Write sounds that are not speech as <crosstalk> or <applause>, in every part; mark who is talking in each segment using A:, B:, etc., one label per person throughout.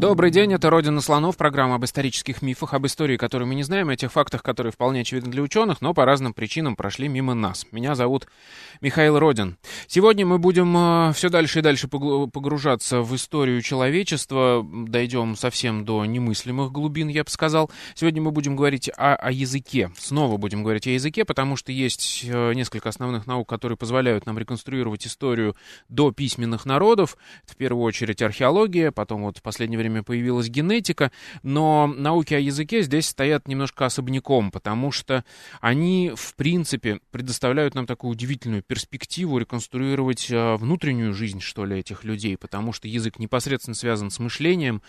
A: Добрый день, это «Родина слонов», программа об исторических мифах, об истории, которую мы не знаем, о тех фактах, которые вполне очевидны для ученых, но по разным причинам прошли мимо нас. Меня зовут Михаил Родин. Сегодня мы будем э, все дальше и дальше погружаться в историю человечества, дойдем совсем до немыслимых глубин, я бы сказал. Сегодня мы будем говорить о, о языке, снова будем говорить о языке, потому что есть э, несколько основных наук, которые позволяют нам реконструировать историю до письменных народов. В первую очередь археология, потом вот в последнее время время появилась генетика, но науки о языке здесь стоят немножко особняком, потому что они, в принципе, предоставляют нам такую удивительную перспективу реконструировать э, внутреннюю жизнь, что ли, этих людей, потому что язык непосредственно связан с мышлением,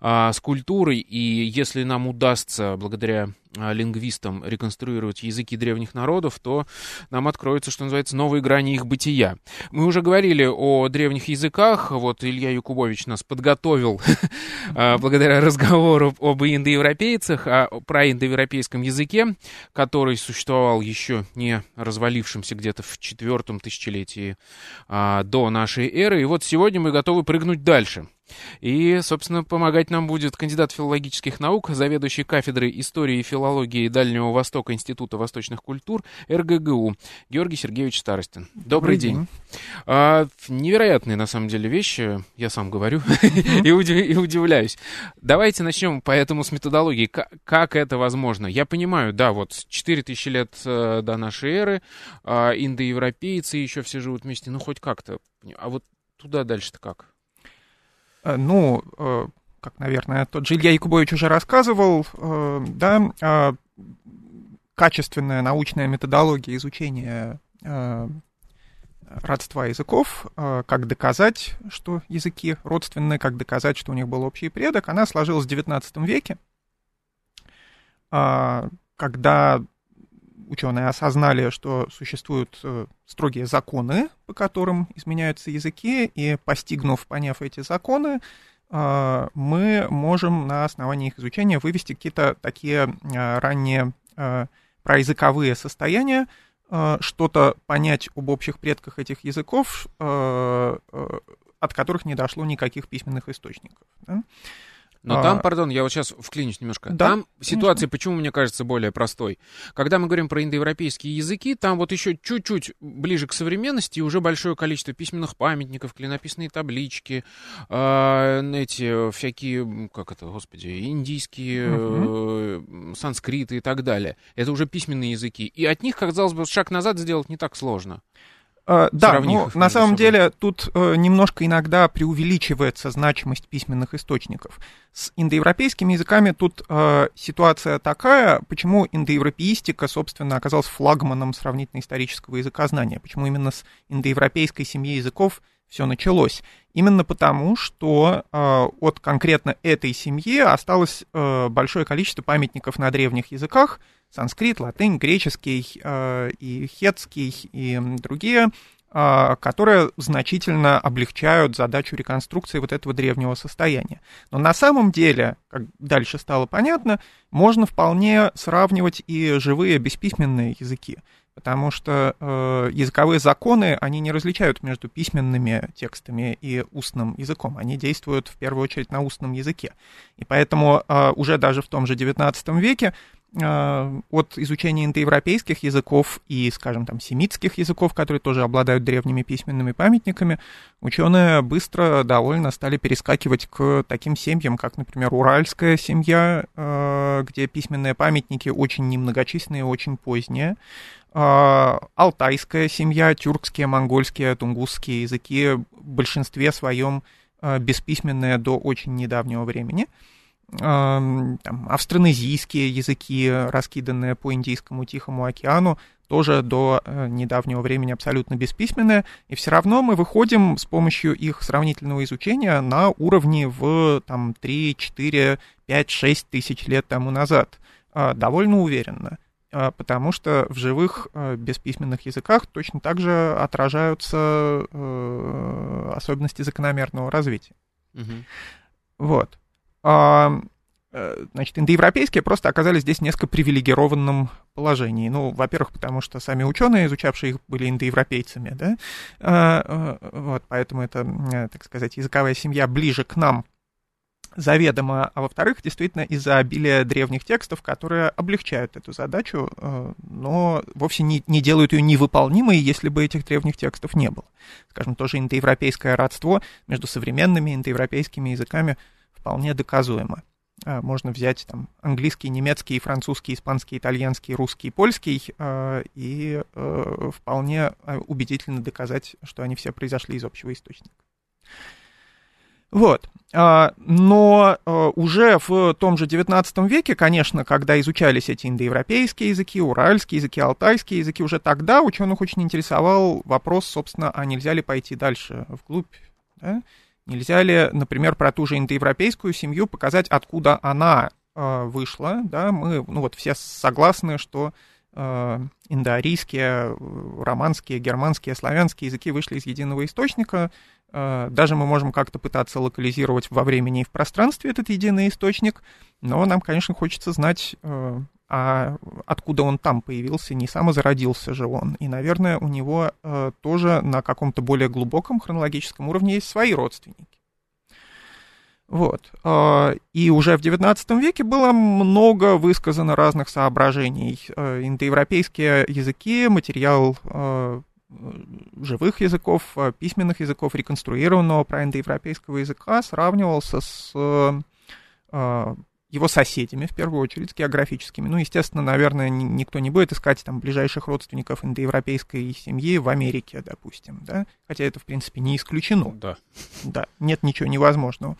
A: а, с культурой, и если нам удастся, благодаря лингвистам реконструировать языки древних народов, то нам откроется, что называется, новые грани их бытия. Мы уже говорили о древних языках, вот Илья Якубович нас подготовил <laughs> а, благодаря разговору об индоевропейцах, а, про индоевропейском языке, который существовал еще не развалившимся где-то в четвертом тысячелетии до нашей эры. И вот сегодня мы готовы прыгнуть дальше. И, собственно, помогать нам будет кандидат филологических наук, заведующий кафедрой истории и филологии Дальнего Востока Института восточных культур РГГУ Георгий Сергеевич Старостин. Добрый, Добрый день. день. А, невероятные, на самом деле, вещи, я сам говорю, и, удивляюсь. Давайте начнем поэтому с методологии. Как, это возможно? Я понимаю, да, вот 4000 лет э, до нашей эры, э, индоевропейцы еще все живут вместе, ну хоть как-то. А вот туда дальше-то как?
B: Э, ну, э, как, наверное, тот же Илья Якубович уже рассказывал, э, да, качественная научная методология изучения родства языков, как доказать, что языки родственны, как доказать, что у них был общий предок, она сложилась в XIX веке, когда ученые осознали, что существуют э, строгие законы, по которым изменяются языки, и постигнув, поняв эти законы, э, мы можем на основании их изучения вывести какие-то такие э, ранние проязыковые состояния, что-то понять об общих предках этих языков, от которых не дошло никаких письменных источников. Да?
A: Но а... там, пардон, я вот сейчас вклинюсь немножко. Да? Там ситуация, Конечно. почему мне кажется, более простой. Когда мы говорим про индоевропейские языки, там вот еще чуть-чуть ближе к современности уже большое количество письменных памятников, клинописные таблички, э, эти всякие, как это, господи, индийские, угу. э, санскриты и так далее. Это уже письменные языки. И от них, казалось бы, шаг назад сделать не так сложно.
B: Uh, да, ну, на самом собой. деле тут uh, немножко иногда преувеличивается значимость письменных источников. С индоевропейскими языками тут uh, ситуация такая, почему индоевропеистика, собственно, оказалась флагманом сравнительно-исторического языкознания, почему именно с индоевропейской семьи языков все началось. Именно потому, что э, от конкретно этой семьи осталось э, большое количество памятников на древних языках, санскрит, латынь, греческий э, и хетский и другие, э, которые значительно облегчают задачу реконструкции вот этого древнего состояния. Но на самом деле, как дальше стало понятно, можно вполне сравнивать и живые бесписьменные языки потому что э, языковые законы, они не различают между письменными текстами и устным языком, они действуют в первую очередь на устном языке. И поэтому э, уже даже в том же XIX веке от изучения индоевропейских языков и, скажем, там, семитских языков, которые тоже обладают древними письменными памятниками, ученые быстро довольно стали перескакивать к таким семьям, как, например, уральская семья, э, где письменные памятники очень немногочисленные, очень поздние, а, алтайская семья, тюркские, монгольские, тунгусские языки в большинстве своем бесписьменные до очень недавнего времени. А, там, австронезийские языки, раскиданные по Индийскому Тихому океану, тоже до э, недавнего времени абсолютно бесписьменные, и все равно мы выходим с помощью их сравнительного изучения на уровне в там, 3, 4, 5, 6 тысяч лет тому назад. Довольно уверенно. а, потому что в живых а, бесписьменных языках точно так же отражаются э, особенности закономерного развития. Угу. Вот. А, э, значит, индоевропейские просто оказались здесь в несколько привилегированном положении. Ну, во-первых, потому что сами ученые, изучавшие их, были индоевропейцами, да, вот, поэтому это, э, так сказать, языковая семья ближе к нам, заведомо, а во-вторых, действительно из-за обилия древних текстов, которые облегчают эту задачу, э, но вовсе не, не делают ее невыполнимой, если бы этих древних текстов не было. Скажем, тоже индоевропейское родство между современными индоевропейскими языками вполне доказуемо. А, можно взять там английский, немецкий, французский, испанский, итальянский, русский, польский э, и э, вполне убедительно доказать, что они все произошли из общего источника. Вот. А, но а, уже в том же XIX веке, конечно, когда изучались эти индоевропейские языки, уральские языки, алтайские языки, уже тогда ученых очень интересовал вопрос, собственно, а нельзя ли пойти дальше, вглубь, да? Нельзя ли, например, про ту же индоевропейскую семью показать, откуда она э, вышла, да, мы, ну вот все согласны, что э, индоарийские, романские, германские, славянские языки вышли из единого источника, Э, даже мы можем как-то пытаться локализировать во времени и в пространстве этот единый источник, но нам, конечно, хочется знать, э, а откуда он там появился, не самозародился же он. И, наверное, у него э, тоже на каком-то более глубоком хронологическом уровне есть свои родственники. Вот. И уже в XIX веке было много высказано разных соображений. Индоевропейские языки, материал живых языков, э, письменных языков, реконструированного проиндоевропейского языка сравнивался с э, его соседями, в первую очередь, географическими. Ну, естественно, наверное, никто не будет искать там ближайших родственников индоевропейской семьи в Америке, допустим, да, хотя это, в принципе, не исключено.
A: Да.
B: Да, нет ничего невозможного.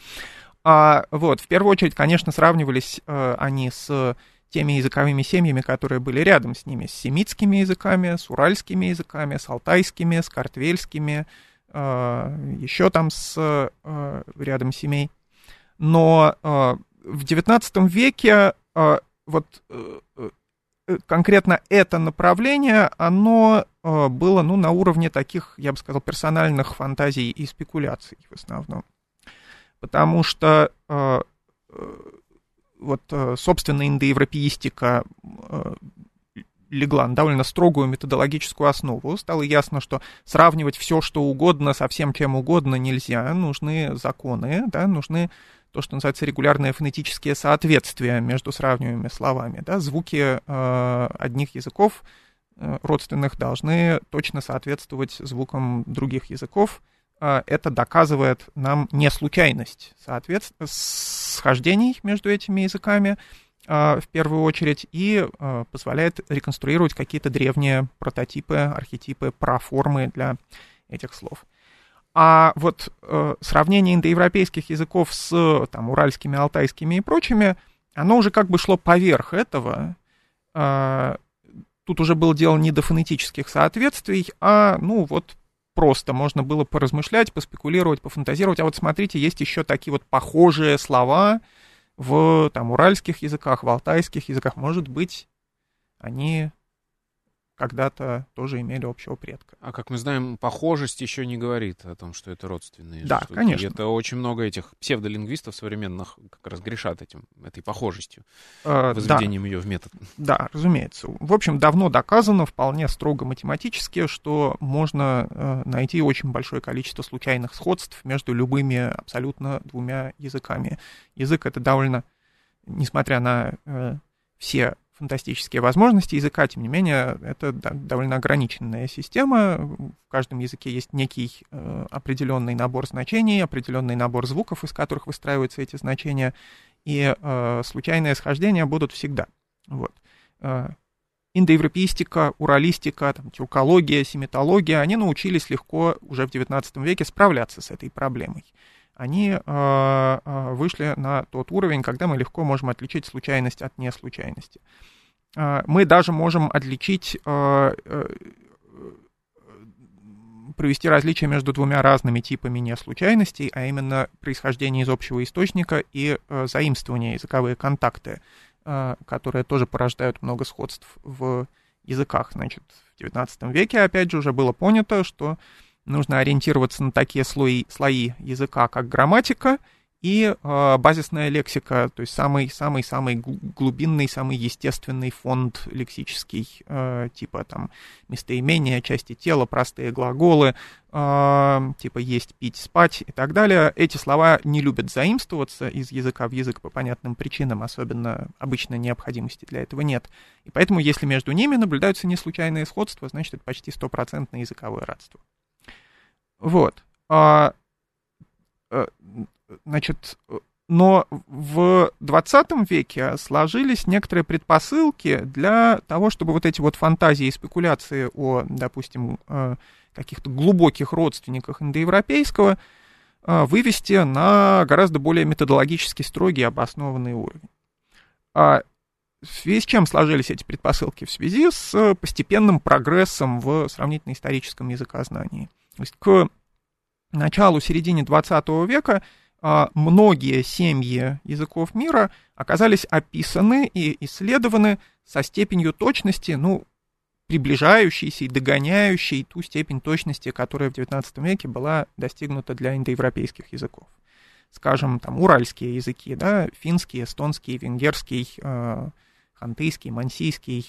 B: А, вот, в первую очередь, конечно, сравнивались э, они с теми языковыми семьями, которые были рядом с ними, с семитскими языками, с уральскими языками, с алтайскими, с картвельскими, э, еще там с э, рядом семей. Но э, в XIX веке э, вот э, э, конкретно это направление, оно э, было ну, на уровне таких, я бы сказал, персональных фантазий и спекуляций в основном. Потому что э, вот, собственно, индоевропеистика легла на довольно строгую методологическую основу. Стало ясно, что сравнивать все, что угодно, со всем чем угодно нельзя. Нужны законы, да, нужны то, что называется регулярные фонетические соответствия между сравниваемыми словами. Да. Звуки э, одних языков э, родственных должны точно соответствовать звукам других языков. А, это доказывает нам не случайность соответственно, схождений между этими языками в первую очередь и а, позволяет реконструировать какие-то древние прототипы, архетипы, проформы для этих слов. А вот э, сравнение индоевропейских языков с там, уральскими, алтайскими и прочими, оно уже как бы шло поверх этого. тут уже было дело не до фонетических соответствий, а, ну, вот просто можно было поразмышлять, поспекулировать, пофантазировать. А вот смотрите, есть еще такие вот похожие слова в там, уральских языках, в алтайских языках. Может быть, они когда-то тоже имели общего предка.
A: А как мы знаем, похожесть еще не говорит о том, что это родственные
B: Да,
A: штуки.
B: конечно.
A: это очень много этих псевдолингвистов современных как раз грешат этим, этой похожестью,
B: а,
A: возведением
B: да.
A: ее в метод.
B: Да, разумеется. В общем, давно доказано, вполне строго математически, что можно э, найти очень большое количество случайных сходств между любыми абсолютно двумя языками. Язык это довольно, несмотря на э, все фантастические возможности языка, тем не менее, это довольно ограниченная система. В каждом языке есть некий э, определенный набор значений, определенный набор звуков, из которых выстраиваются эти значения, и э, случайные схождения будут всегда. Вот. Э, индоевропеистика, уралистика, там, тюркология, семитология, они научились легко уже в XIX веке справляться с этой проблемой они э, э, вышли на тот уровень, когда мы легко можем отличить случайность от неслучайности. Э, мы даже можем отличить, провести различие между двумя разными типами неслучайностей, а именно происхождение из общего источника и заимствование языковые контакты. которые тоже порождают много сходств в языках. Значит, в XIX веке, опять же, уже было понято, что нужно ориентироваться на такие слои, слои языка, как грамматика и э, базисная лексика, то есть самый-самый-самый глубинный, самый естественный фонд лексический, э, типа там местоимения, части тела, простые глаголы, э, типа есть, пить, спать и так далее. Эти слова не любят заимствоваться из языка в язык по понятным причинам, особенно обычно необходимости для этого нет. И поэтому, если между ними наблюдаются не случайные сходства, значит, это почти стопроцентное языковое родство. Вот. А, э, значит, но в 20 веке сложились некоторые предпосылки для того, чтобы вот эти вот фантазии и спекуляции о, допустим, э, каких-то глубоких родственниках индоевропейского э, вывести на гораздо более методологически строгий обоснованный уровень. А в связи с чем сложились эти предпосылки? В связи с постепенным прогрессом в сравнительно-историческом языкознании. То есть к началу, середине 20 века а, многие семьи языков мира оказались описаны и исследованы со степенью точности, ну, приближающейся и догоняющей ту степень точности, которая в XIX веке была достигнута для индоевропейских языков. Скажем, там, уральские языки, да, финский, эстонский, венгерский, э, хантыйский, мансийский,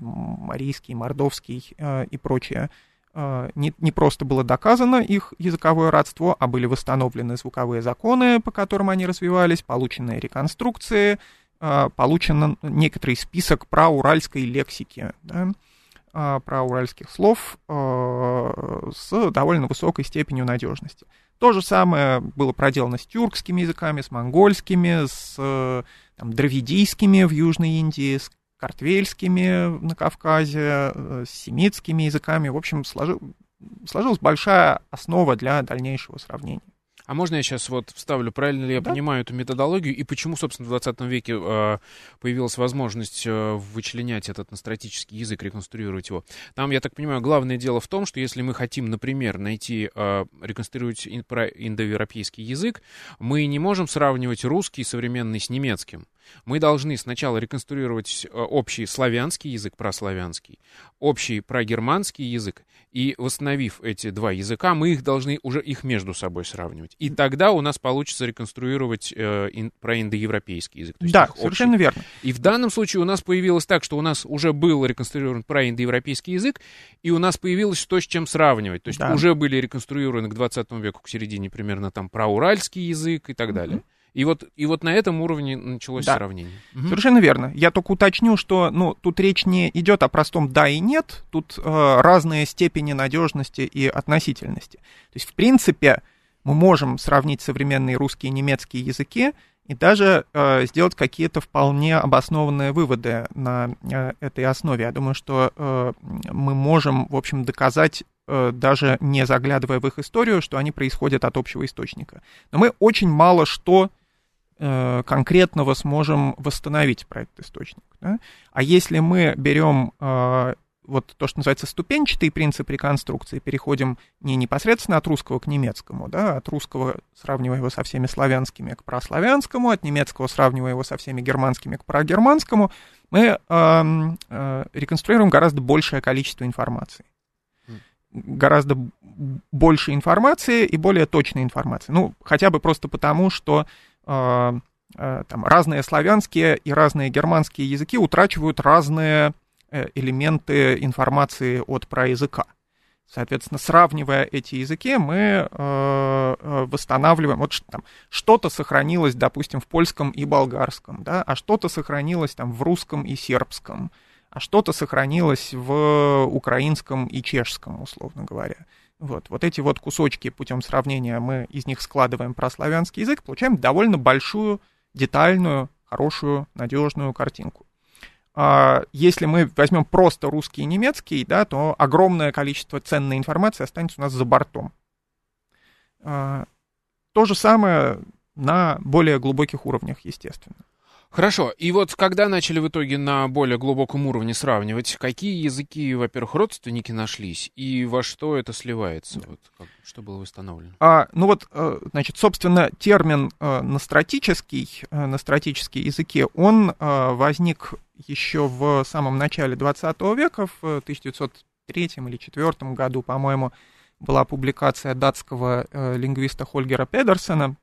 B: марийский, мордовский э, и прочее – а, не, не просто было доказано их языковое родство, а были восстановлены звуковые законы, по которым они развивались, полученные реконструкции, а, получен некоторый список про уральской лексики, да, а, про уральских слов с довольно высокой степенью надежности. То же самое было проделано с тюркскими языками, с монгольскими, с там, дравидийскими в Южной Индии, с картвельскими на Кавказе, э, с семитскими языками. В общем, сложил, сложилась большая основа для дальнейшего сравнения.
A: А можно я сейчас вот вставлю, правильно ли я да? понимаю эту методологию, и почему, собственно, в 20 веке э, появилась возможность э, вычленять этот настратический язык, реконструировать его? Там, я так понимаю, главное дело в том, что если мы хотим, например, найти, э, реконструировать ин, про индоевропейский язык, мы не можем сравнивать русский современный с немецким. Мы должны сначала реконструировать э, общий славянский язык, прославянский, общий прогерманский язык, и восстановив эти два языка, мы их должны уже их между собой сравнивать. И тогда у нас получится реконструировать э, ин, про индоевропейский язык.
B: да, совершенно верно.
A: И в данном случае у нас появилось так, что у нас уже был реконструирован про индоевропейский язык, и у нас появилось то, с чем сравнивать. То есть да. уже были реконструированы к 20 веку, к середине примерно там про уральский язык и так далее. И вот, и вот на этом уровне началось да. сравнение.
B: Угу. Совершенно верно. Я только уточню, что ну, тут речь не идет о простом да и нет, тут э, разные степени надежности и относительности. То есть, в принципе, мы можем сравнить современные русские и немецкие языки и даже э, сделать какие-то вполне обоснованные выводы на э, этой основе. Я думаю, что э, мы можем, в общем, доказать э, даже не заглядывая в их историю, что они происходят от общего источника. Но мы очень мало что конкретного сможем восстановить про этот источник. Да? А если мы берем э, вот то, что называется ступенчатый принцип реконструкции, переходим не непосредственно от русского к немецкому, да, от русского сравнивая его со всеми славянскими к прославянскому, от немецкого сравнивая его со всеми германскими к прогерманскому, мы э, э, реконструируем гораздо большее количество информации. Гораздо больше информации и более точной информации. Ну, хотя бы просто потому, что там, разные славянские и разные германские языки утрачивают разные э, элементы информации от проязыка. Соответственно, сравнивая эти языки, мы э, э восстанавливаем, вот там, что-то сохранилось, допустим, в польском и болгарском, да, а что-то сохранилось там в русском и сербском, а что-то сохранилось в украинском и чешском, условно говоря. Вот, вот эти вот кусочки путем сравнения мы из них складываем про славянский язык, получаем довольно большую, детальную, хорошую, надежную картинку. А если мы возьмем просто русский и немецкий, да, то огромное количество ценной информации останется у нас за бортом. А, то же самое на более глубоких уровнях, естественно.
A: Хорошо. И вот когда начали в итоге на более глубоком уровне сравнивать, какие языки, во-первых, родственники нашлись, и во что это сливается? Вот, как, что было восстановлено?
B: А, ну вот, э, значит, собственно, термин э, настратический, э, настратические языки, он возник еще в самом начале 20 века, в 1903 или 1904 году, по-моему, была публикация датского лингвиста Хольгера Педерсона,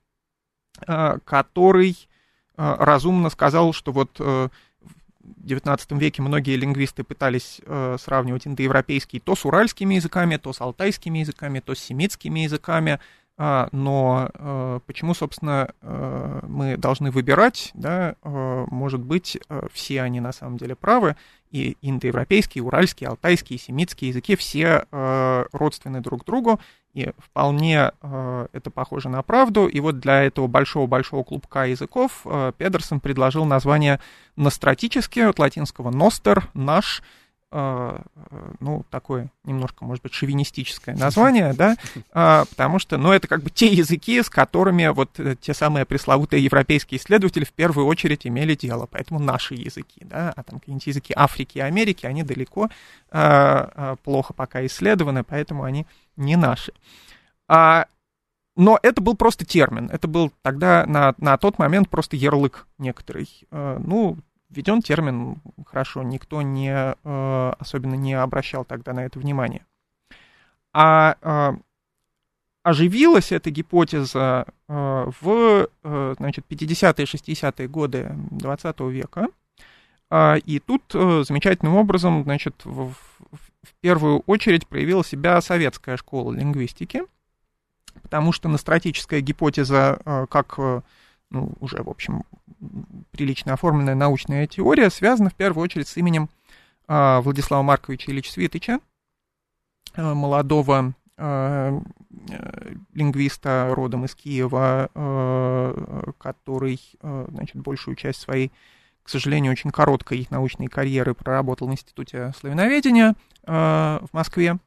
B: который разумно сказал, что вот э, в XIX веке многие лингвисты пытались э, сравнивать индоевропейский то с уральскими языками, то с алтайскими языками, то с семитскими языками, но э, почему, собственно, мы должны выбирать, да, может быть, все они на самом деле правы, и индоевропейские, уральские, алтайские, семитские языки все родственны друг другу, и вполне э, это похоже на правду. И вот для этого большого-большого клубка языков э, Педерсон предложил название настратический, от латинского «ностер», «наш», э, ну, такое немножко, может быть, шовинистическое название, да, э, потому что, ну, это как бы те языки, с которыми вот э, те самые пресловутые европейские исследователи в первую очередь имели дело, поэтому наши языки, да, а там какие-нибудь языки Африки и Америки, они далеко э, э, плохо пока исследованы, поэтому они не наши. А, но это был просто термин, это был тогда на, на тот момент просто ярлык некоторый. А, ну, введен термин, хорошо, никто не, а, особенно не обращал тогда на это внимание. А, а оживилась эта гипотеза а, в значит, 50-е, 60-е годы 20 века. И тут замечательным образом, значит, в, в первую очередь проявила себя советская школа лингвистики, потому что настратическая гипотеза, э, как э, ну, уже, в общем, прилично оформленная научная теория, связана в первую очередь с именем э, Владислава Марковича Ильича Свитыча, молодого лингвиста родом из Киева, который, значит, большую часть своей к сожалению, очень короткой научной карьеры проработал в Институте славяноведения э, в Москве.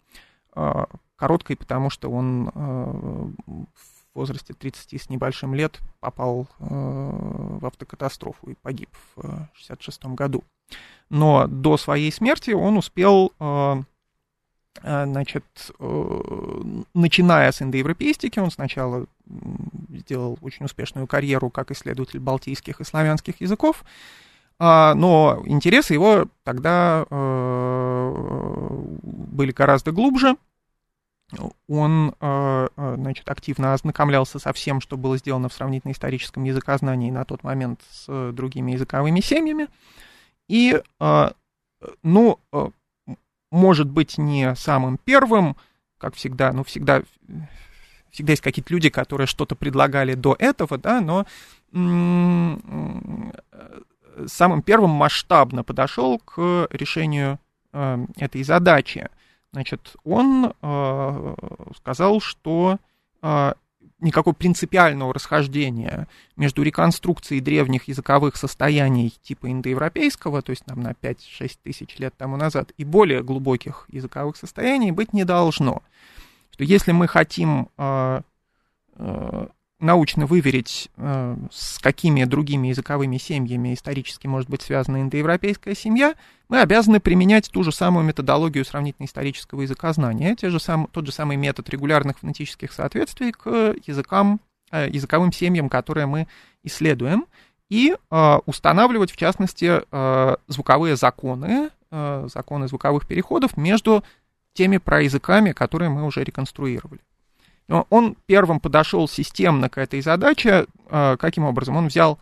B: Э, короткой, потому что он э, в возрасте 30 с небольшим лет попал э, в автокатастрофу и погиб в 66 году. Но до своей смерти он успел э, э значит, э, начиная с индоевропейстики, он сначала сделал очень успешную карьеру как исследователь балтийских и славянских языков, а, но интересы его тогда э, были гораздо глубже. Он э, э, значит, активно ознакомлялся со всем, что было сделано в сравнительно-историческом языкознании на тот момент с другими языковыми семьями. И, ну, может быть, не самым первым, как всегда, ну, всегда, всегда есть какие-то люди, которые что-то предлагали до этого, да, но самым первым масштабно подошел к решению э, этой задачи. Значит, он э, сказал, что э, никакого принципиального расхождения между реконструкцией древних языковых состояний типа индоевропейского, то есть нам на 5-6 тысяч лет тому назад, и более глубоких языковых состояний быть не должно. Что если мы хотим э, э, научно выверить, э, с какими другими языковыми семьями исторически может быть связана индоевропейская семья, мы обязаны применять ту же самую методологию сравнительно-исторического языкознания, те же сам, тот же самый метод регулярных фонетических соответствий к языкам, э, языковым семьям, которые мы исследуем, и э, устанавливать, в частности, звуковые законы, законы звуковых переходов между теми проязыками, которые мы уже реконструировали. Он первым подошел системно к этой задаче. А, каким образом? Он взял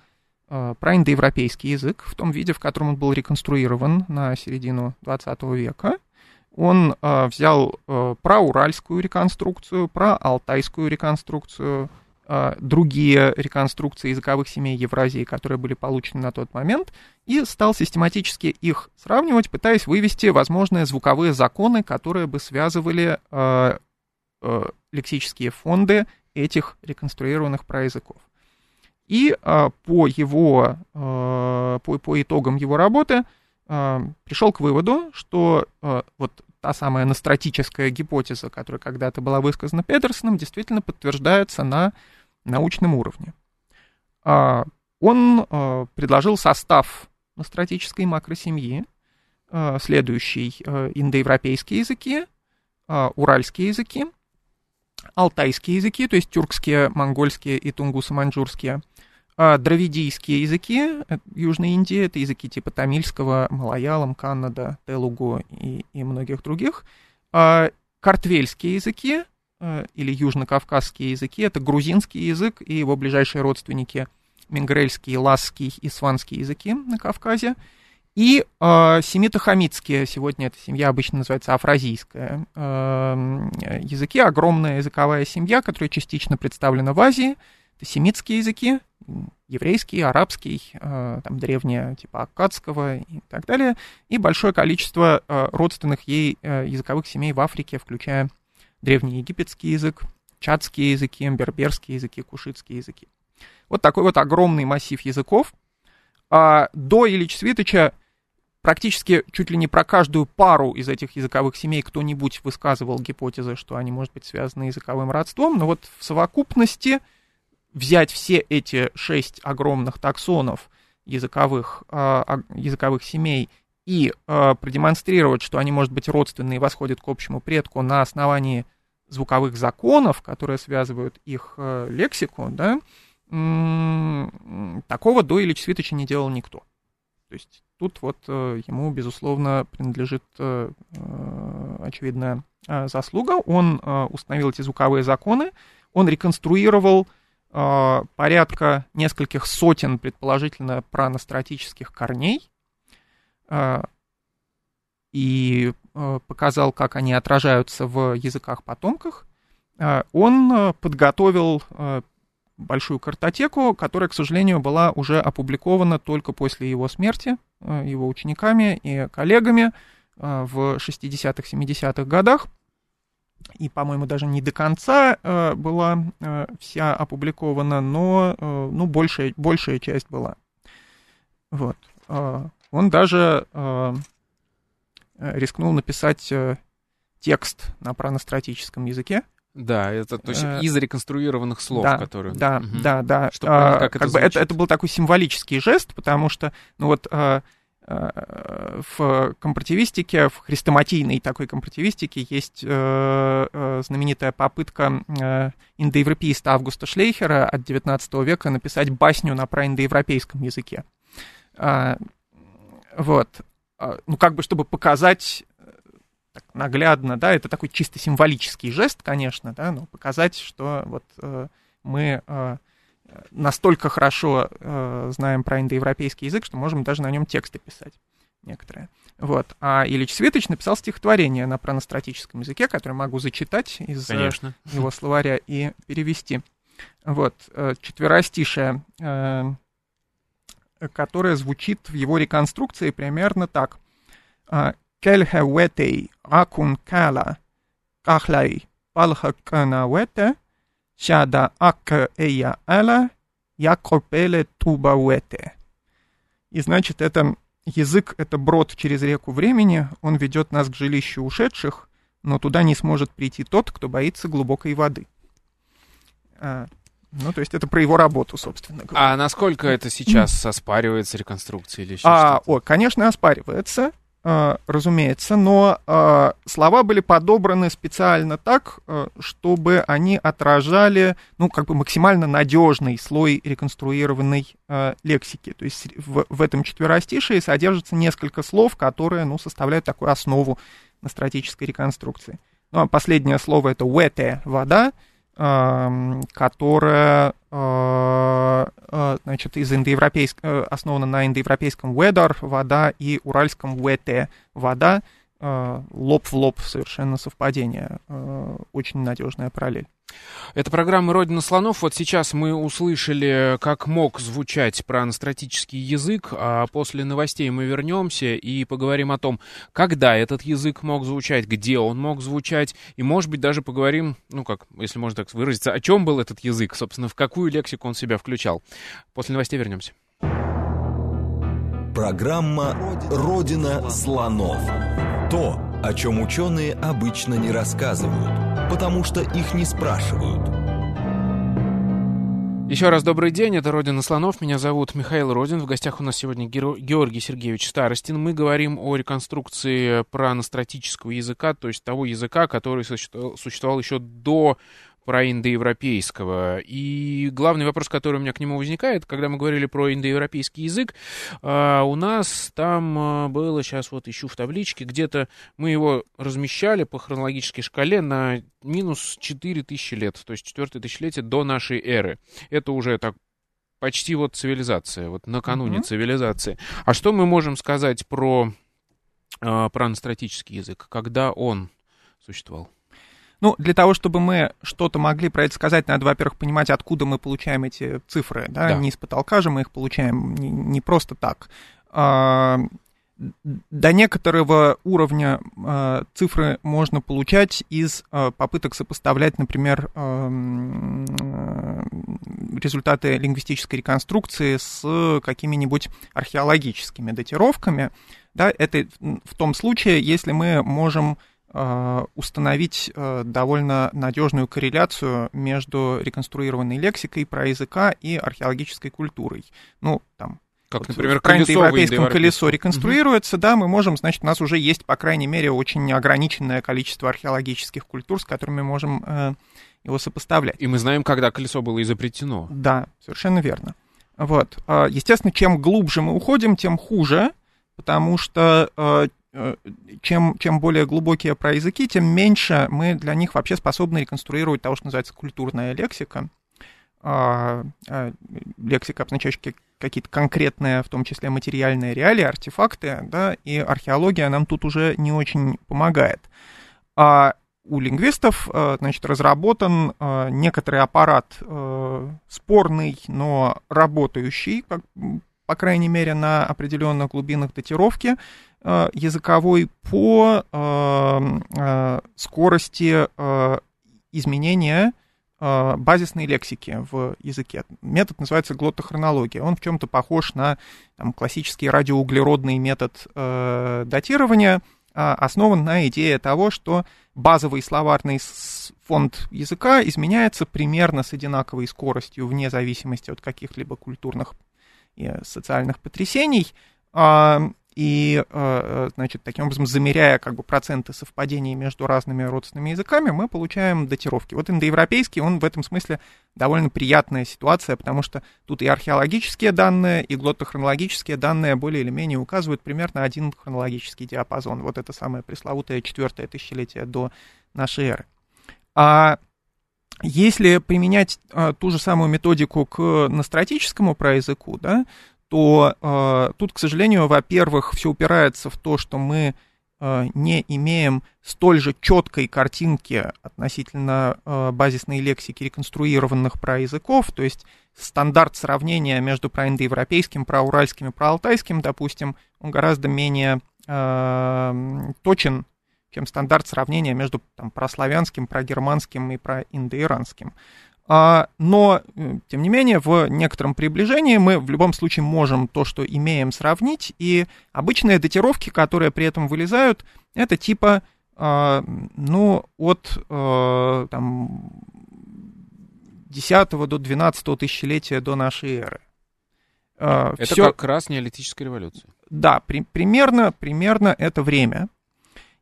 B: а, проиндоевропейский язык в том виде, в котором он был реконструирован на середину 20 века. Он а, взял проуральскую реконструкцию, про алтайскую реконструкцию, другие реконструкции языковых семей Евразии, которые были получены на тот момент, и стал систематически их сравнивать, пытаясь вывести возможные звуковые законы, которые бы связывали лексические фонды этих реконструированных проязыков. И а, по его, а, по, по итогам его работы а, пришел к выводу, что а, вот та самая настратическая гипотеза, которая когда-то была высказана Петерсоном, действительно подтверждается на научном уровне. А, он предложил состав ностратической макросемьи, следующий индоевропейские языки, уральские языки, алтайские языки, то есть тюркские, монгольские и тунгусо-маньчжурские, дравидийские языки Южной Индии, это языки типа тамильского, малаялам, каннада, телугу и, и многих других, картвельские языки, Э, или южно-кавказские языки. Это грузинский язык и его ближайшие родственники мингрельский, ласский и сванский языки на Кавказе. И э, семито-хамитские, сегодня эта семья обычно называется афразийская, э, языки, огромная языковая семья, которая частично представлена в Азии. Это семитские языки, еврейский, арабский, э, там древние типа аккадского и так далее, и большое количество э, родственных ей э, языковых семей в Африке, включая древнеегипетский язык, чадские языки, берберские языки, кушитские языки. Вот такой вот огромный массив языков. А до Ильич Свитыча практически чуть ли не про каждую пару из этих языковых семей кто-нибудь высказывал гипотезы, что они, может быть, связаны языковым родством, но вот в совокупности взять все эти шесть огромных таксонов языковых, э, языковых семей и э, продемонстрировать, что они, может быть, родственные и восходят к общему предку на основании звуковых законов, которые связывают их лексику, да, такого до Ильич Свитыча не делал никто. То есть тут вот э, ему, безусловно, принадлежит э, э очевидная заслуга. Он установил эти звуковые законы, он реконструировал порядка нескольких сотен, предположительно, праностратических корней, и показал, как они отражаются в языках-потомках, а, он подготовил большую картотеку, которая, к сожалению, была уже опубликована только после его смерти, его учениками и коллегами в 60-х, 70-х годах. И, по-моему, даже не до конца была вся опубликована, но ну, большая, большая часть была. Вот он даже э, рискнул написать э, текст на праностратическом языке.
A: Да, это то есть э, из реконструированных слов,
B: да,
A: которые.
B: Да, угу. да, да. Чтобы а, как, как это, бы это, это был такой символический жест, потому что, ну вот а, а, в компаративистике, в хрестоматийной такой компаративистике есть знаменитая попытка индоевропеиста Августа Шлейхера от XIX века написать басню на праиндоевропейском языке. А, вот. А, ну, как бы, чтобы показать э, так, наглядно, да, это такой чисто символический жест, конечно, да, но показать, что вот э, мы э, настолько хорошо э, знаем про индоевропейский язык, что можем даже на нем тексты писать некоторые. Вот. А Ильич Светоч написал стихотворение на проностратическом языке, которое могу зачитать из э, Конечно. его словаря и перевести. Вот. Э, четверостишее которая звучит в его реконструкции примерно так. А, акун кала кахлай палхаканавете сяда ак эя эла якопеле тубауэте. И значит, это язык — это брод через реку времени, он ведет нас к жилищу ушедших, но туда не сможет прийти тот, кто боится глубокой воды. А, ну, то есть это про его работу, собственно
A: говоря. А насколько это сейчас оспаривается реконструкцией или еще
B: а, что-то? О, конечно, оспаривается, разумеется, но э, слова были подобраны специально так, э, чтобы они отражали, ну, как бы максимально надежный слой реконструированной э, лексики. То есть в, в этом четверостишии содержится несколько слов, которые, ну, составляют такую основу на стратической реконструкции. Ну, а последнее слово это «вете» — «вода», которая э, э, значит, из индоевропейск... Э, основана на индоевропейском weather, вода, и уральском wete, вода, лоб в лоб совершенно совпадение. Очень надежная параллель.
A: Это программа «Родина слонов». Вот сейчас мы услышали, как мог звучать проанастратический язык, а после новостей мы вернемся и поговорим о том, когда этот язык мог звучать, где он мог звучать, и, может быть, даже поговорим, ну, как, если можно так выразиться, о чем был этот язык, собственно, в какую лексику он себя включал. После новостей вернемся.
C: Программа «Родина слонов». То, о чем ученые обычно не рассказывают, потому что их не спрашивают.
A: Еще раз добрый день, это «Родина слонов», меня зовут Михаил Родин, в гостях у нас сегодня Георгий Сергеевич Старостин. Мы говорим о реконструкции праностратического языка, то есть того языка, который существовал еще до про индоевропейского. И главный вопрос, который у меня к нему возникает, когда мы говорили про индоевропейский язык, а, у нас там а, было, сейчас вот ищу в табличке, где-то мы его размещали по хронологической шкале на минус 4000 лет, то есть четвертое тысячелетие до нашей эры. Это уже так почти вот цивилизация, вот накануне mm-hmm. цивилизации. А что мы можем сказать про, а, про ностратический язык, когда он существовал?
B: Ну, для того, чтобы мы что-то могли про это сказать, надо, во-первых, понимать, откуда мы получаем эти цифры. Да? Да. Не из потолка же мы их получаем, не, не просто так. А, до некоторого уровня э, цифры можно получать из э, попыток сопоставлять, например, результаты лингвистической реконструкции с какими-нибудь археологическими датировками. Да, это в том случае, если мы можем установить э, довольно надежную корреляцию между реконструированной лексикой про языка и археологической культурой. Ну, там,
A: как, вот например, колесо европейском
B: колесо реконструируется, угу. да, мы можем, значит, у нас уже есть, по крайней мере, очень ограниченное количество археологических культур, с которыми мы можем э, его сопоставлять.
A: И мы знаем, когда колесо было изобретено.
B: Да, совершенно верно. Вот. А, естественно, чем глубже мы уходим, тем хуже, потому что Э, чем, чем более глубокие про языки, тем меньше мы для них вообще способны реконструировать того, что называется культурная лексика. А, а, лексика, обозначающая какие-то конкретные, в том числе материальные реалии, артефакты, да, и археология нам тут уже не очень помогает. А у лингвистов, э, значит, разработан э, некоторый аппарат спорный, но работающий, по крайней мере, на определенных глубинах датировки, Э, языковой по э, э, скорости изменения базисной лексики в языке. Метод называется глоттохронология. Он в чем-то похож на там, классический радиоуглеродный метод э, датирования, э, основан на идее того, что базовый словарный фонд языка изменяется примерно с одинаковой скоростью вне зависимости от каких-либо культурных и социальных потрясений. А, и, э, значит, таким образом, замеряя как бы проценты совпадений между разными родственными языками, мы получаем датировки. Вот индоевропейский, он в этом смысле довольно приятная ситуация, потому что тут и археологические данные, и глоттохронологические данные более или менее указывают примерно один хронологический диапазон. Вот это самое пресловутое четвертое тысячелетие до нашей эры. А если применять а, ту же самую методику к настратическому проязыку, да, то э, тут, к сожалению, во-первых, все упирается в то, что мы э, не имеем столь же четкой картинки относительно э, базисной лексики реконструированных проязыков, то есть стандарт сравнения между проиндоевропейским, проуральским и проалтайским, допустим, он гораздо менее э, точен, чем стандарт сравнения между там, прославянским, прогерманским и проиндоиранским. А, но, э, тем не менее, в некотором приближении мы в любом случае можем то, что имеем, сравнить. И обычные датировки, которые при этом вылезают, это типа, а, ну, от а, там, 10 до 12 тысячелетия до нашей эры.
A: Это Всё... как раз неолитическая революция.
B: Да, при, примерно, примерно это время.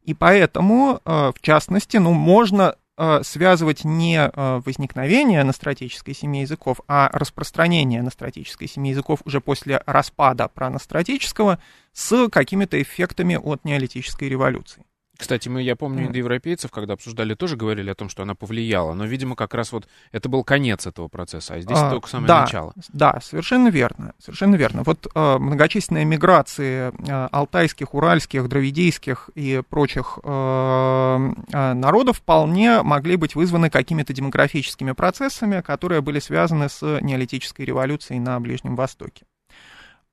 B: И поэтому, в частности, ну, можно Э, связывать не э, возникновение настратической семьи языков, а распространение настратической семьи языков уже после распада праностратического с какими-то эффектами от неолитической революции.
A: Кстати, мы, я помню, индоевропейцев, когда обсуждали, тоже говорили о том, что она повлияла. Но, видимо, как раз вот это был конец этого процесса, а здесь а, только самое
B: да,
A: начало.
B: Да, совершенно верно. Совершенно верно. Вот э, многочисленные миграции э, алтайских, уральских, дравидийских и прочих э, э, народов вполне могли быть вызваны какими-то демографическими процессами, которые были связаны с неолитической революцией на Ближнем Востоке.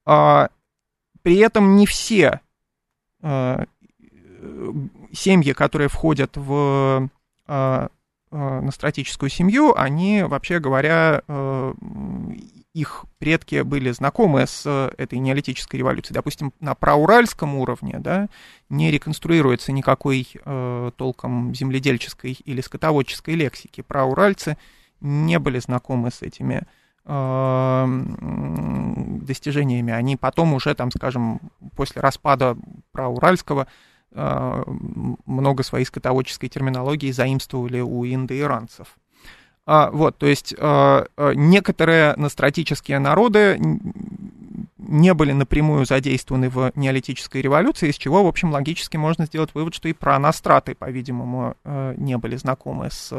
B: Э, при этом не все э, семьи, которые входят в э, э, настратическую семью, они, вообще говоря, э, их предки были знакомы с этой неолитической революцией. Допустим, на проуральском уровне да, не реконструируется никакой э, толком земледельческой или скотоводческой лексики. Проуральцы не были знакомы с этими достижениями, они потом уже, там, скажем, после распада проуральского много своей скотоводческой терминологии заимствовали у индоиранцев. А, вот, то есть а, а, некоторые настратические народы не были напрямую задействованы в неолитической революции, из чего, в общем, логически можно сделать вывод, что и проностраты, по-видимому, э, не были знакомы с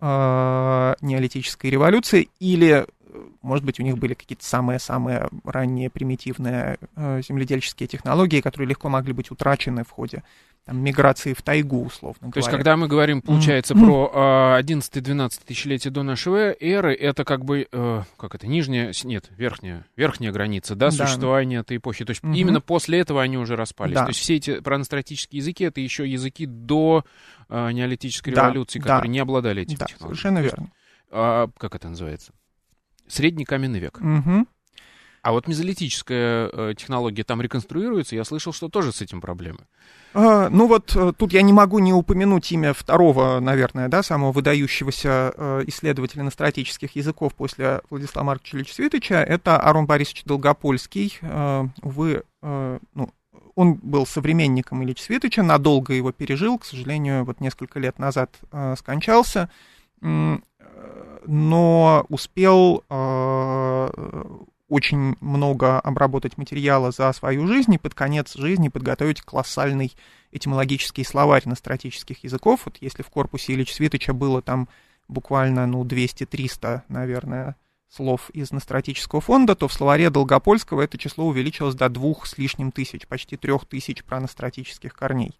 B: э, неолитической революцией, или, может быть, у них были какие-то самые-самые ранние примитивные э, земледельческие технологии, которые легко могли быть утрачены в ходе там, миграции в тайгу, условно говоря.
A: То есть, когда мы говорим, получается, mm-hmm. про 11-12 а, тысячелетие до нашей эры, это как бы, э, как это, нижняя, нет, верхняя, верхняя граница, да, да. существования этой эпохи. То есть, mm-hmm. именно после этого они уже распались. Да. То есть, все эти проностратические языки, это еще языки до э, неолитической да, революции, которые да. не обладали этим да, технологиями.
B: совершенно верно.
A: А, как это называется? Средний каменный век.
B: Mm-hmm.
A: А вот мезолитическая э, технология там реконструируется, я слышал, что тоже с этим проблемы.
B: А, ну вот э, тут я не могу не упомянуть имя второго, наверное, да, самого выдающегося э, исследователя настратических языков после Владислава Марковича Ильича Светоча, это Арон Борисович Долгопольский. Увы, ну, он был современником Ильича Светоча, надолго его пережил, к сожалению, вот несколько лет назад скончался, но успел э, очень много обработать материала за свою жизнь и под конец жизни подготовить колоссальный этимологический словарь настратических языков. Вот если в корпусе Ильич Свитыча было там буквально, ну, 200-300, наверное, слов из настратического фонда, то в словаре Долгопольского это число увеличилось до двух с лишним тысяч, почти трех тысяч пронастратических корней.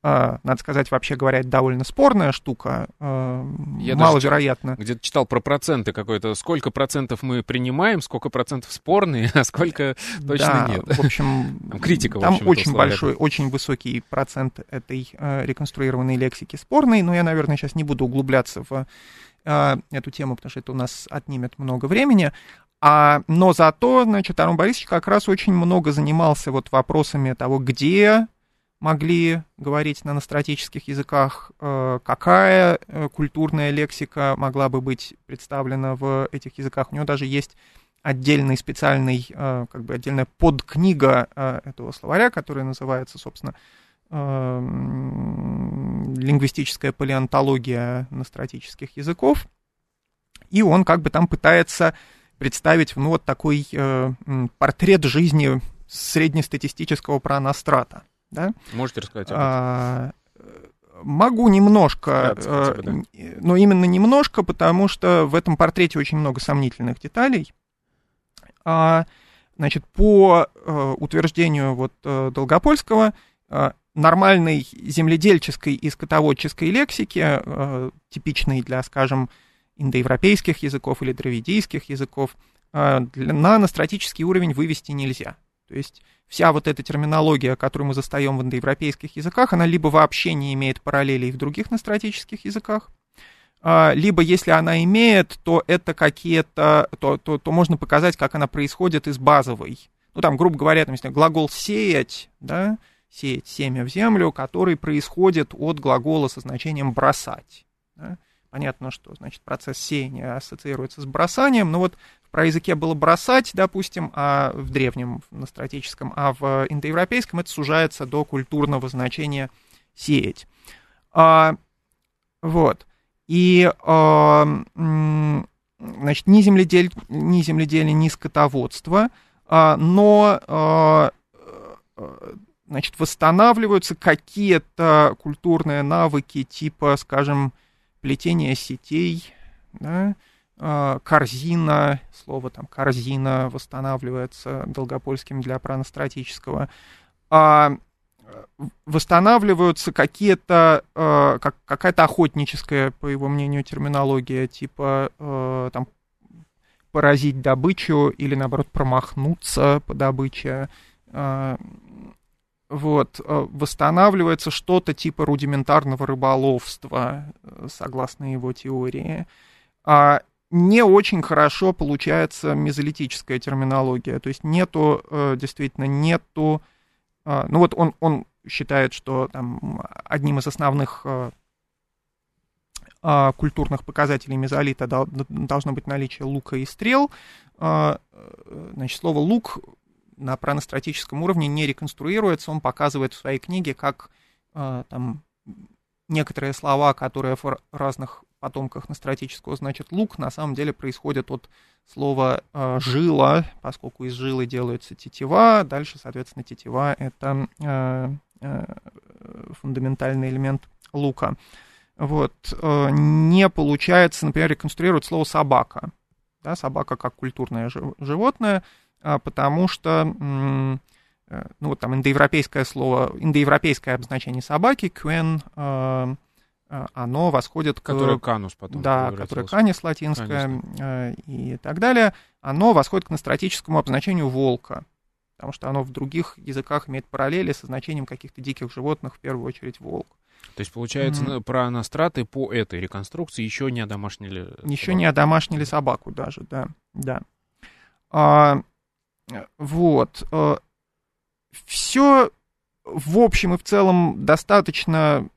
B: А, надо сказать, вообще говоря, довольно спорная штука, а, Я маловероятно.
A: Где-то читал про проценты какой-то, сколько процентов мы принимаем, сколько процентов спорные, а сколько точно
B: да,
A: нет.
B: В общем, <laughs>
A: там критика.
B: Там
A: общем,
B: очень большой, очень высокий процент этой э, реконструированной лексики спорной, но я, наверное, сейчас не буду углубляться в эту тему, потому что это у нас отнимет много времени. А, но зато, значит, Арон Борисович как раз очень много занимался вот вопросами того, где могли говорить на настратических языках, э, какая э, культурная лексика могла бы быть представлена в этих языках. У него даже есть отдельный специальный, э, как бы отдельная подкнига этого словаря, которая называется, собственно, лингвистическая палеонтология настратических языков. И он как бы там пытается представить, ну, вот такой портрет жизни среднестатистического пронострата. Да?
A: Можете рассказать об этом? А,
B: могу немножко, Вкратце, да. но именно немножко, потому что в этом портрете очень много сомнительных деталей. А, значит, по а, утверждению вот а, Долгопольского, а, нормальной земледельческой и скотоводческой лексики, а, типичной для, скажем, индоевропейских языков или дравидийских языков, а, на настратический уровень вывести нельзя. То есть вся вот эта терминология, которую мы застаем в индоевропейских языках, она либо вообще не имеет параллелей в других настратических языках, а, либо если она имеет, то это какие-то, то, то, то можно показать, как она происходит из базовой. Ну, там, грубо говоря, там, если глагол «сеять», да, сеять семя в землю, который происходит от глагола со значением «бросать». Да? Понятно, что, значит, процесс сеяния ассоциируется с бросанием, но вот про языке было бросать, допустим, а в древнем, в настратическом, а в индоевропейском это сужается до культурного значения сеять. А, вот. И а, значит, ни, земледель, ни земледелие, ни скотоводство, а, но а, значит, восстанавливаются какие-то культурные навыки типа, скажем, плетения сетей, да, а, корзина, слово там корзина восстанавливается долгопольским для проностратического, а восстанавливаются какие-то, а, как, какая-то охотническая, по его мнению, терминология, типа а, там поразить добычу или, наоборот, промахнуться по добыче. Вот, восстанавливается что-то типа рудиментарного рыболовства, согласно его теории не очень хорошо получается мезолитическая терминология. То есть нету, э, действительно, нету... Э, ну вот он, он считает, что там одним из основных э, а, культурных показателей мезолита должно быть наличие лука и стрел. Значит, слово «лук» на праностратическом уровне не реконструируется, он показывает в своей книге, как там некоторые слова, которые в разных потомках настратического значит лук, на самом деле происходят от слова э, жила, поскольку из жилы делается тетива, дальше, соответственно, тетива — это э, э, фундаментальный элемент лука. Вот. Э, не получается, например, реконструировать слово собака, да, собака как культурное животное, а, потому что э, ну вот там индоевропейское слово, индоевропейское обозначение собаки, квен, оно восходит
A: к... Которое канус потом.
B: Да, которое канис латинское канис. Э, и так далее. Оно восходит к настратическому обозначению волка, потому что оно в других языках имеет параллели со значением каких-то диких животных, в первую очередь волк.
A: То есть, получается, mm-hmm. про настраты по этой реконструкции еще не одомашнили
B: Еще собаку. не одомашнили собаку даже, да, да. А, вот. Э, Все в общем и в целом достаточно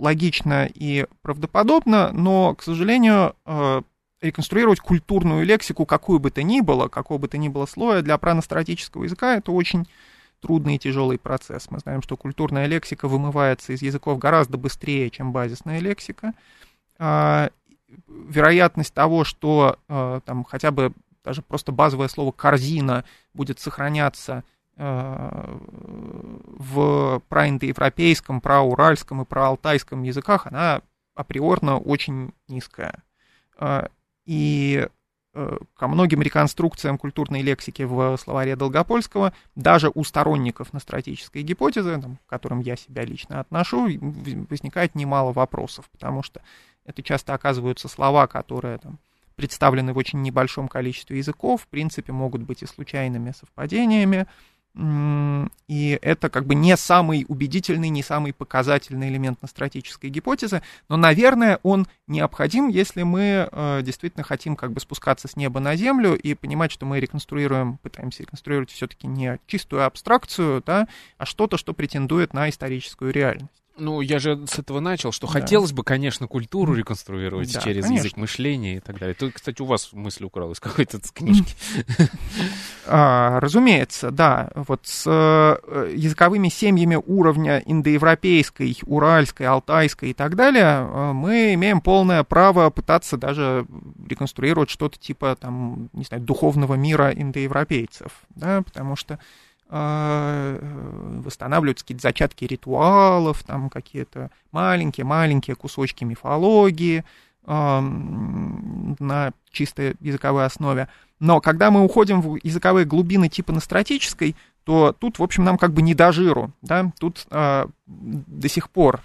B: логично и правдоподобно, но, к сожалению, э, реконструировать культурную лексику, какую бы то ни было, какого бы то ни было слоя, для праностратического языка это очень трудный и тяжелый процесс. Мы знаем, что культурная лексика вымывается из языков гораздо быстрее, чем базисная лексика. А, вероятность того, что э, там хотя бы даже просто базовое слово корзина будет сохраняться в проиндоевропейском, проуральском и проалтайском языках, она априорно очень низкая. Э, и э, ко многим реконструкциям культурной лексики в словаре Долгопольского, даже у сторонников настратической гипотезы, к которым я себя лично отношу, возникает немало вопросов, потому что это часто оказываются слова, которые там, представлены в очень небольшом количестве языков, в принципе, могут быть и случайными совпадениями, и это как бы не самый убедительный, не самый показательный элемент настратической гипотезы, но, наверное, он необходим, если мы э, действительно хотим как бы спускаться с неба на землю и понимать, что мы реконструируем, пытаемся реконструировать все-таки не чистую абстракцию, да, а что-то, что претендует на историческую реальность.
A: Ну, я же с этого начал, что да. хотелось бы, конечно, культуру реконструировать да, через конечно. язык мышления и так далее. Тут, кстати, у вас мысль украл из какой-то книжки. <laughs>
B: А, разумеется, да. Вот с э, языковыми семьями уровня индоевропейской, уральской, алтайской и так далее э, мы имеем полное право пытаться даже реконструировать что-то типа, там, не знаю, духовного мира индоевропейцев, да, потому что восстанавливаются какие-то зачатки ритуалов, там какие-то маленькие-маленькие кусочки мифологии на чисто языковой основе. Но когда мы уходим в языковые глубины типа настратической, то тут, в общем, нам как бы не до жиру, да, тут э, до сих пор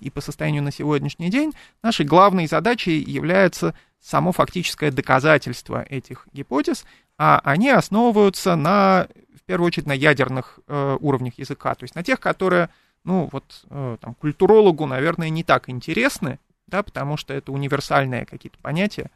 B: и по состоянию на сегодняшний день нашей главной задачей является само фактическое доказательство этих гипотез, а они основываются на в первую очередь на ядерных э, уровнях языка, то есть на тех, которые, ну, вот, э, там, культурологу, наверное, не так интересны, да, потому что это универсальные какие-то понятия,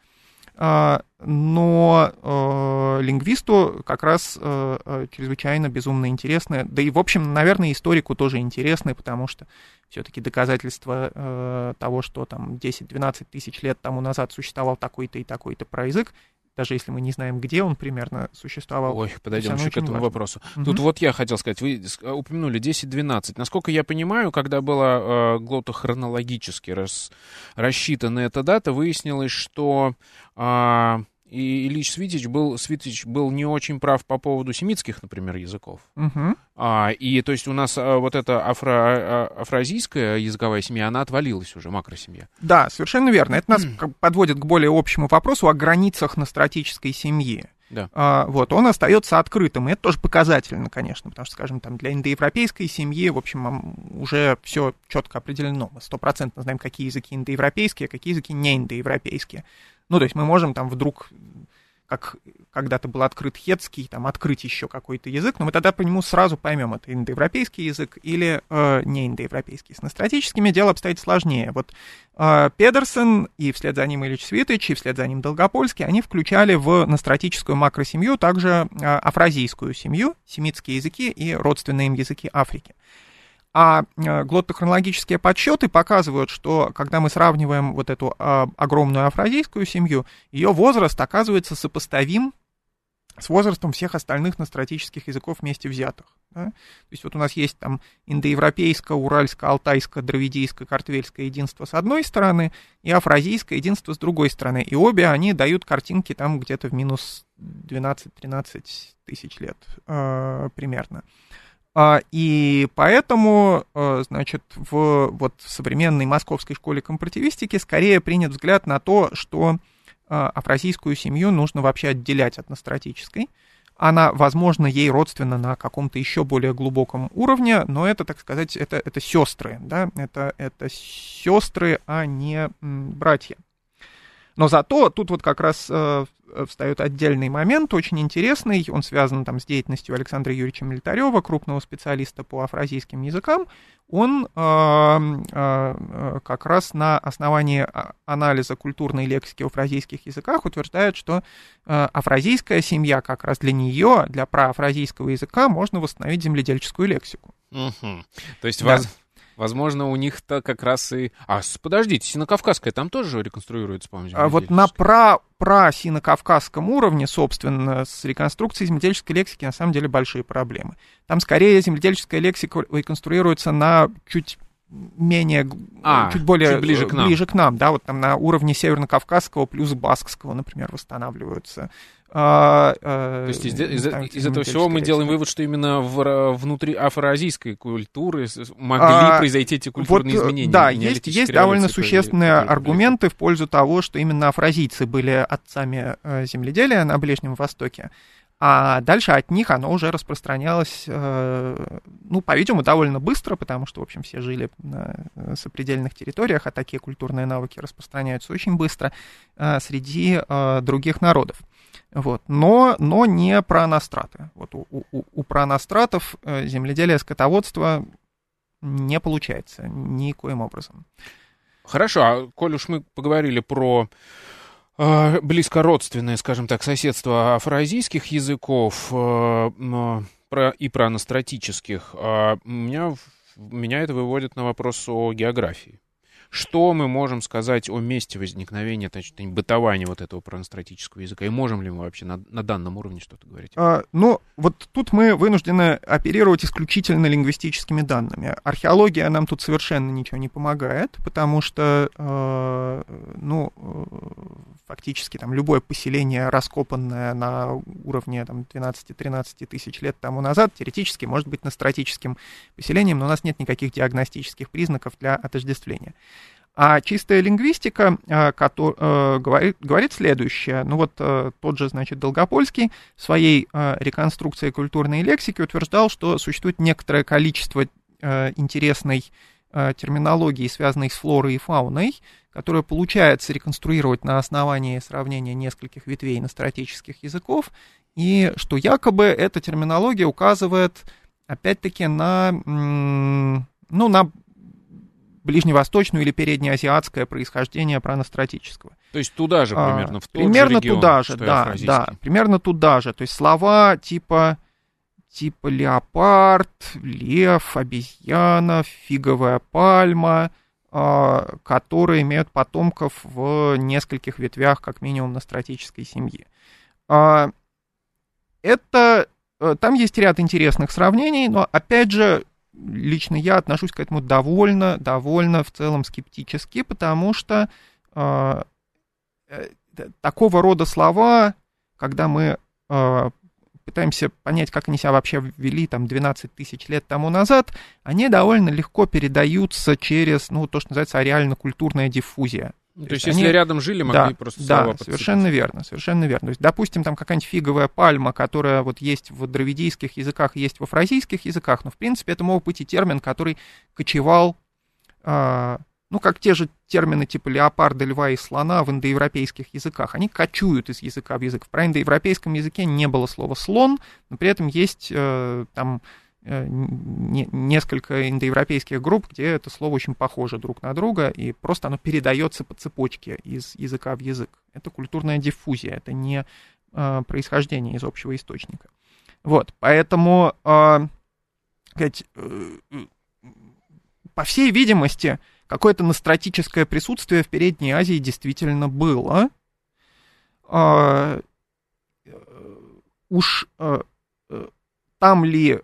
B: э, но э, лингвисту как раз э, э, чрезвычайно безумно интересны, да и, в общем, наверное, историку тоже интересны, потому что все-таки доказательства э, того, что там 10-12 тысяч лет тому назад существовал такой-то и такой-то проязык, даже если мы не знаем, где он примерно существовал.
A: Ой, подойдем еще к этому важно. вопросу. Угу. Тут вот я хотел сказать, вы упомянули 10-12. Насколько я понимаю, когда была э, глотохронологически рас, рассчитана эта дата, выяснилось, что э, и Ильич Свитич был, Свитич был не очень прав по поводу семитских, например, языков.
B: Угу.
A: А, и то есть у нас а, вот эта афро, а, афроазийская языковая семья, она отвалилась уже, макросемья.
B: Да, совершенно верно. Это нас подводит к более общему вопросу о границах настратической семьи.
A: Да.
B: А, вот, он остается открытым, и это тоже показательно, конечно, потому что, скажем, там для индоевропейской семьи, в общем, уже все четко определено. Мы стопроцентно знаем, какие языки индоевропейские, а какие языки не индоевропейские. Ну, то есть мы можем там вдруг, как когда-то был открыт хетский, там открыть еще какой-то язык, но мы тогда по нему сразу поймем, это индоевропейский язык или э, не индоевропейский. С настратическими дело обстоит сложнее. Вот э, Педерсон и вслед за ним Ильич Светович, и вслед за ним Долгопольский, они включали в настратическую макросемью также э, афразийскую семью, семитские языки и родственные им языки Африки. А глоттохронологические подсчеты показывают, что когда мы сравниваем вот эту огромную афродийскую семью, ее возраст оказывается сопоставим с возрастом всех остальных настратических языков вместе взятых. Да? То есть вот у нас есть там индоевропейское, уральское, алтайское, дравидийское, картвельское единство с одной стороны и афразийское единство с другой стороны. И обе они дают картинки там где-то в минус 12-13 тысяч лет э, примерно. А, и поэтому, э, значит, в вот, современной московской школе компаративистики скорее принят взгляд на то, что а, афросийскую семью нужно вообще отделять от настратической. Она, возможно, ей родственна на каком-то еще более глубоком уровне, но это, так сказать, это, это сестры, да, это, это сестры, а не братья. Но зато тут вот как раз э, встает отдельный момент, очень интересный, он связан там с деятельностью Александра Юрьевича Милитарева, крупного специалиста по афразийским языкам. Он э, э, как раз на основании а, анализа культурной лексики в афразийских языках утверждает, что э, афразийская семья как раз для нее, для проафразийского языка, можно восстановить земледельческую лексику.
A: Угу. То есть да. вас Возможно, у них-то как раз и... А, подождите, Синокавказская там тоже реконструируется, по-моему,
B: а Вот на про, про синокавказском уровне, собственно, с реконструкцией земледельческой лексики на самом деле большие проблемы. Там скорее земледельческая лексика реконструируется на чуть менее, а, чуть более чуть ближе к нам. ближе к нам, да, вот там на уровне северно-кавказского плюс баскского, например, восстанавливаются
A: а, а, То есть из, из, из этого всего мы делаем вывод, что именно в, внутри афроазийской культуры могли а, произойти эти культурные вот, изменения.
B: Да, есть, есть довольно существенные аргументы в пользу того, что именно афразийцы были отцами э, земледелия на Ближнем Востоке. А дальше от них оно уже распространялось, э, ну, по-видимому, довольно быстро, потому что, в общем, все жили на э, сопредельных территориях, а такие культурные навыки распространяются очень быстро среди других народов. Вот. Но, но не про настраты. Вот у, у, у проностратов э, земледелие скотоводство не получается никоим образом.
A: Хорошо, а коль уж мы поговорили про э, близкородственное, скажем так, соседство афроазийских языков э, про, и про анастратических, э, меня, меня это выводит на вопрос о географии. Что мы можем сказать о месте возникновения, значит, бытования вот этого проностратического языка? И можем ли мы вообще на, на данном уровне что-то говорить?
B: А, ну, вот тут мы вынуждены оперировать исключительно лингвистическими данными. Археология нам тут совершенно ничего не помогает, потому что, э, ну, э, фактически там любое поселение, раскопанное на уровне там, 12-13 тысяч лет тому назад, теоретически может быть настратическим поселением, но у нас нет никаких диагностических признаков для отождествления. А чистая лингвистика э, который, говорит, говорит следующее. Ну вот э, тот же, значит, Долгопольский в своей э, реконструкции культурной лексики утверждал, что существует некоторое количество интересной терминологии, связанной с флорой и фауной, которую получается реконструировать на основании сравнения нескольких ветвей настратических языков, и что якобы эта терминология указывает, опять-таки, на, ну, на ближневосточную или переднеазиатское происхождение праностратического.
A: То есть туда же а, примерно,
B: в тот Примерно же регион, туда же, да, да, примерно туда же. То есть слова типа типа леопард, лев, обезьяна, фиговая пальма, а, которые имеют потомков в нескольких ветвях, как минимум, на стратической семьи. А, это э, там есть ряд интересных сравнений, но опять же лично я отношусь к этому довольно, довольно в целом скептически, потому что э, э, такого рода слова, когда мы э, пытаемся понять, как они себя вообще ввели там 12 тысяч лет тому назад, они довольно легко передаются через, ну, то, что называется ареально-культурная диффузия.
A: То, то есть, есть, если они... рядом жили, могли
B: да,
A: просто
B: Да, совершенно верно, совершенно верно. То есть, допустим, там какая-нибудь фиговая пальма, которая вот есть в дравидийских языках, есть в афразийских языках, но, в принципе, это мог быть и термин, который кочевал, э, ну, как те же термины типа леопарда, льва и слона в индоевропейских языках. Они кочуют из языка в язык. В проиндоевропейском языке не было слова «слон», но при этом есть э, там несколько индоевропейских групп, где это слово очень похоже друг на друга, и просто оно передается по цепочке из языка в язык. Это культурная диффузия, это не э, происхождение из общего источника. Вот, поэтому, э, э, по всей видимости, какое-то настратическое присутствие в Передней Азии действительно было. Уж там ли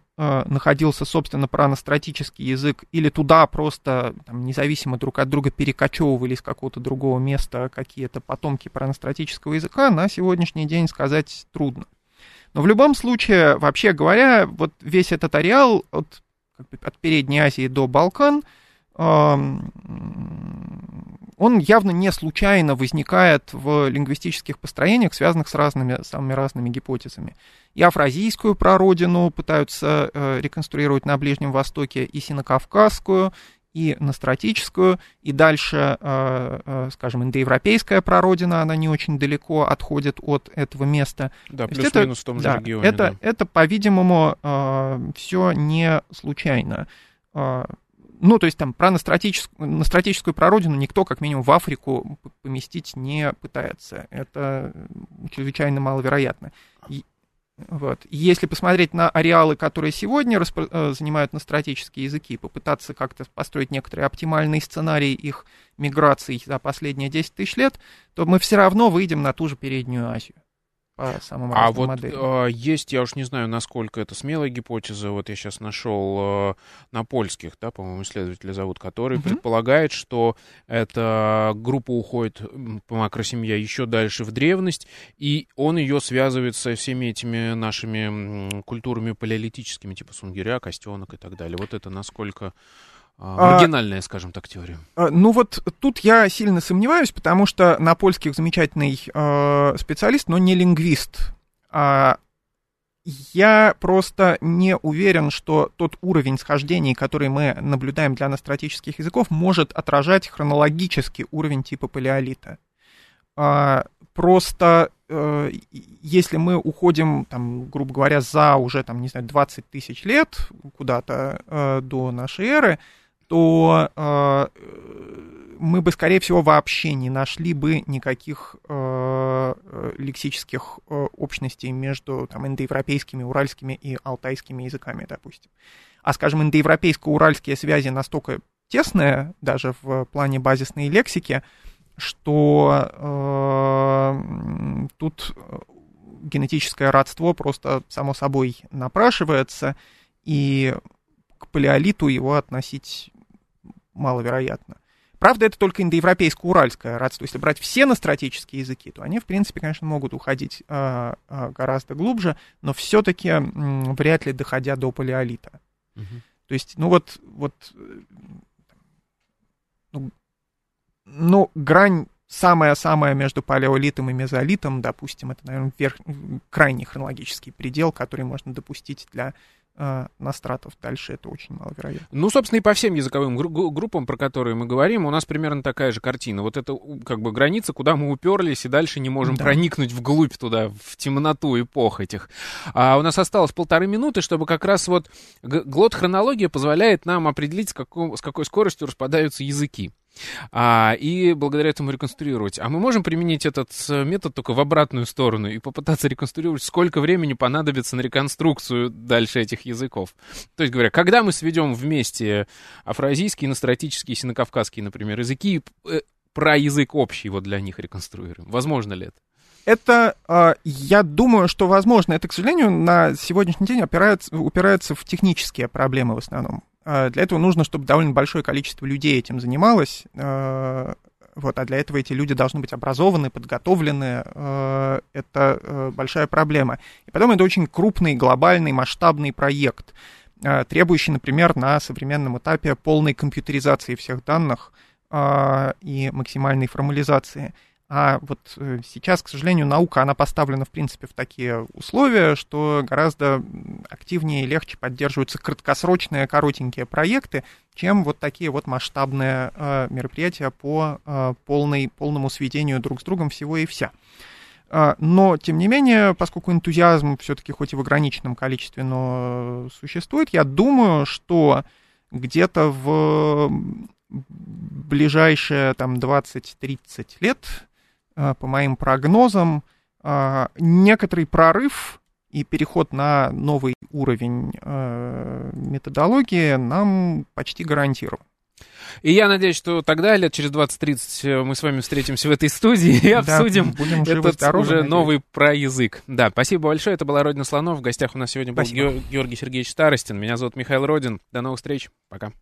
B: находился, собственно, праностратический язык, или туда просто там, независимо друг от друга перекочевывали с какого-то другого места какие-то потомки праностратического языка, на сегодняшний день сказать трудно. Но в любом случае, вообще говоря, вот весь этот ареал от, от Передней Азии до Балкан – он явно не случайно возникает в лингвистических построениях, связанных с разными, самыми разными гипотезами. И афразийскую прародину пытаются э, реконструировать на Ближнем Востоке, и синокавказскую, и настратическую, и дальше, э, э, скажем, индоевропейская прародина, она не очень далеко отходит от этого места.
A: Да, плюс-минус в том же
B: да,
A: регионе.
B: Это, да. это по-видимому, все не случайно. Ну, то есть там про настратическую, настратическую прародину никто, как минимум, в Африку поместить не пытается. Это чрезвычайно маловероятно. И, вот. Если посмотреть на ареалы, которые сегодня распро- э, занимают настратические языки, попытаться как-то построить некоторые оптимальные сценарии их миграции за последние 10 тысяч лет, то мы все равно выйдем на ту же Переднюю Азию
A: по самым а вот моделям. Э, есть, я уж не знаю, насколько это смелая гипотеза, вот я сейчас нашел э, на польских, да, по-моему, исследователя зовут, который угу. предполагает, что эта группа уходит по макросемья еще дальше в древность, и он ее связывает со всеми этими нашими культурами палеолитическими, типа сунгиря, костенок и так далее. Вот это насколько а, маргинальная, а, скажем так, теория.
B: А, ну вот тут я сильно сомневаюсь, потому что на польских замечательный э, специалист, но не лингвист. А, я просто не уверен, что тот уровень схождений, который мы наблюдаем для анастратических языков, может отражать хронологический уровень типа палеолита. А, просто э, если мы уходим, там, грубо говоря, за уже, там, не знаю, 20 тысяч лет куда-то э, до нашей эры, то э, мы бы, скорее всего, вообще не нашли бы никаких э, лексических э, общностей между там, индоевропейскими, уральскими и алтайскими языками, допустим. А, скажем, индоевропейско-уральские связи настолько тесные, даже в плане базисной лексики, что э, тут генетическое родство просто само собой напрашивается, и к палеолиту его относить маловероятно. Правда, это только индоевропейско-уральское родство. Если брать все настратические языки, то они, в принципе, конечно, могут уходить э, э, гораздо глубже, но все-таки э, вряд ли доходя до палеолита. Угу. То есть, ну вот, вот ну, ну, грань самая-самая между палеолитом и мезолитом, допустим, это, наверное, верх, крайний хронологический предел, который можно допустить для э, настратов. Дальше это очень маловероятно.
A: Ну, собственно, и по всем языковым гру- группам, про которые мы говорим, у нас примерно такая же картина. Вот это как бы граница, куда мы уперлись, и дальше не можем да. проникнуть вглубь туда, в темноту эпох этих. А у нас осталось полторы минуты, чтобы как раз вот глот-хронология позволяет нам определить, с, какой, с какой скоростью распадаются языки а, и благодаря этому реконструировать. А мы можем применить этот э, метод только в обратную сторону и попытаться реконструировать, сколько времени понадобится на реконструкцию дальше этих языков. То есть говоря, когда мы сведем вместе афроазийские, настратические, синокавказские, например, языки, э, про язык общий вот для них реконструируем. Возможно ли это?
B: Это, а, я думаю, что возможно. Это, к сожалению, на сегодняшний день опирается, упирается в технические проблемы в основном. А, для этого нужно, чтобы довольно большое количество людей этим занималось. А, вот, а для этого эти люди должны быть образованы, подготовлены. А, это большая проблема. И потом это очень крупный, глобальный, масштабный проект, требующий, например, на современном этапе полной компьютеризации всех данных и максимальной формализации. А вот э, сейчас, к сожалению, наука, она поставлена, в принципе, в такие условия, что гораздо активнее и легче поддерживаются краткосрочные, коротенькие проекты, чем вот такие вот масштабные э, мероприятия по э, полной, полному сведению друг с другом всего и вся. Э, но, тем не менее, поскольку энтузиазм все-таки хоть и в ограниченном количестве, но существует, я думаю, что где-то в ближайшие там 20-30 лет по моим прогнозам, э, некоторый прорыв и переход на новый уровень э, методологии нам почти гарантирован.
A: И я надеюсь, что тогда, лет через 20-30, э, мы с вами встретимся в этой студии и обсудим
B: будем
A: этот
B: здоровы,
A: уже
B: надеюсь.
A: новый про язык. Да, спасибо большое. Это была Родина Слонов. В гостях у нас сегодня был
B: Спасибо.
A: Георгий Сергеевич Старостин. Меня зовут Михаил Родин. До новых встреч. Пока.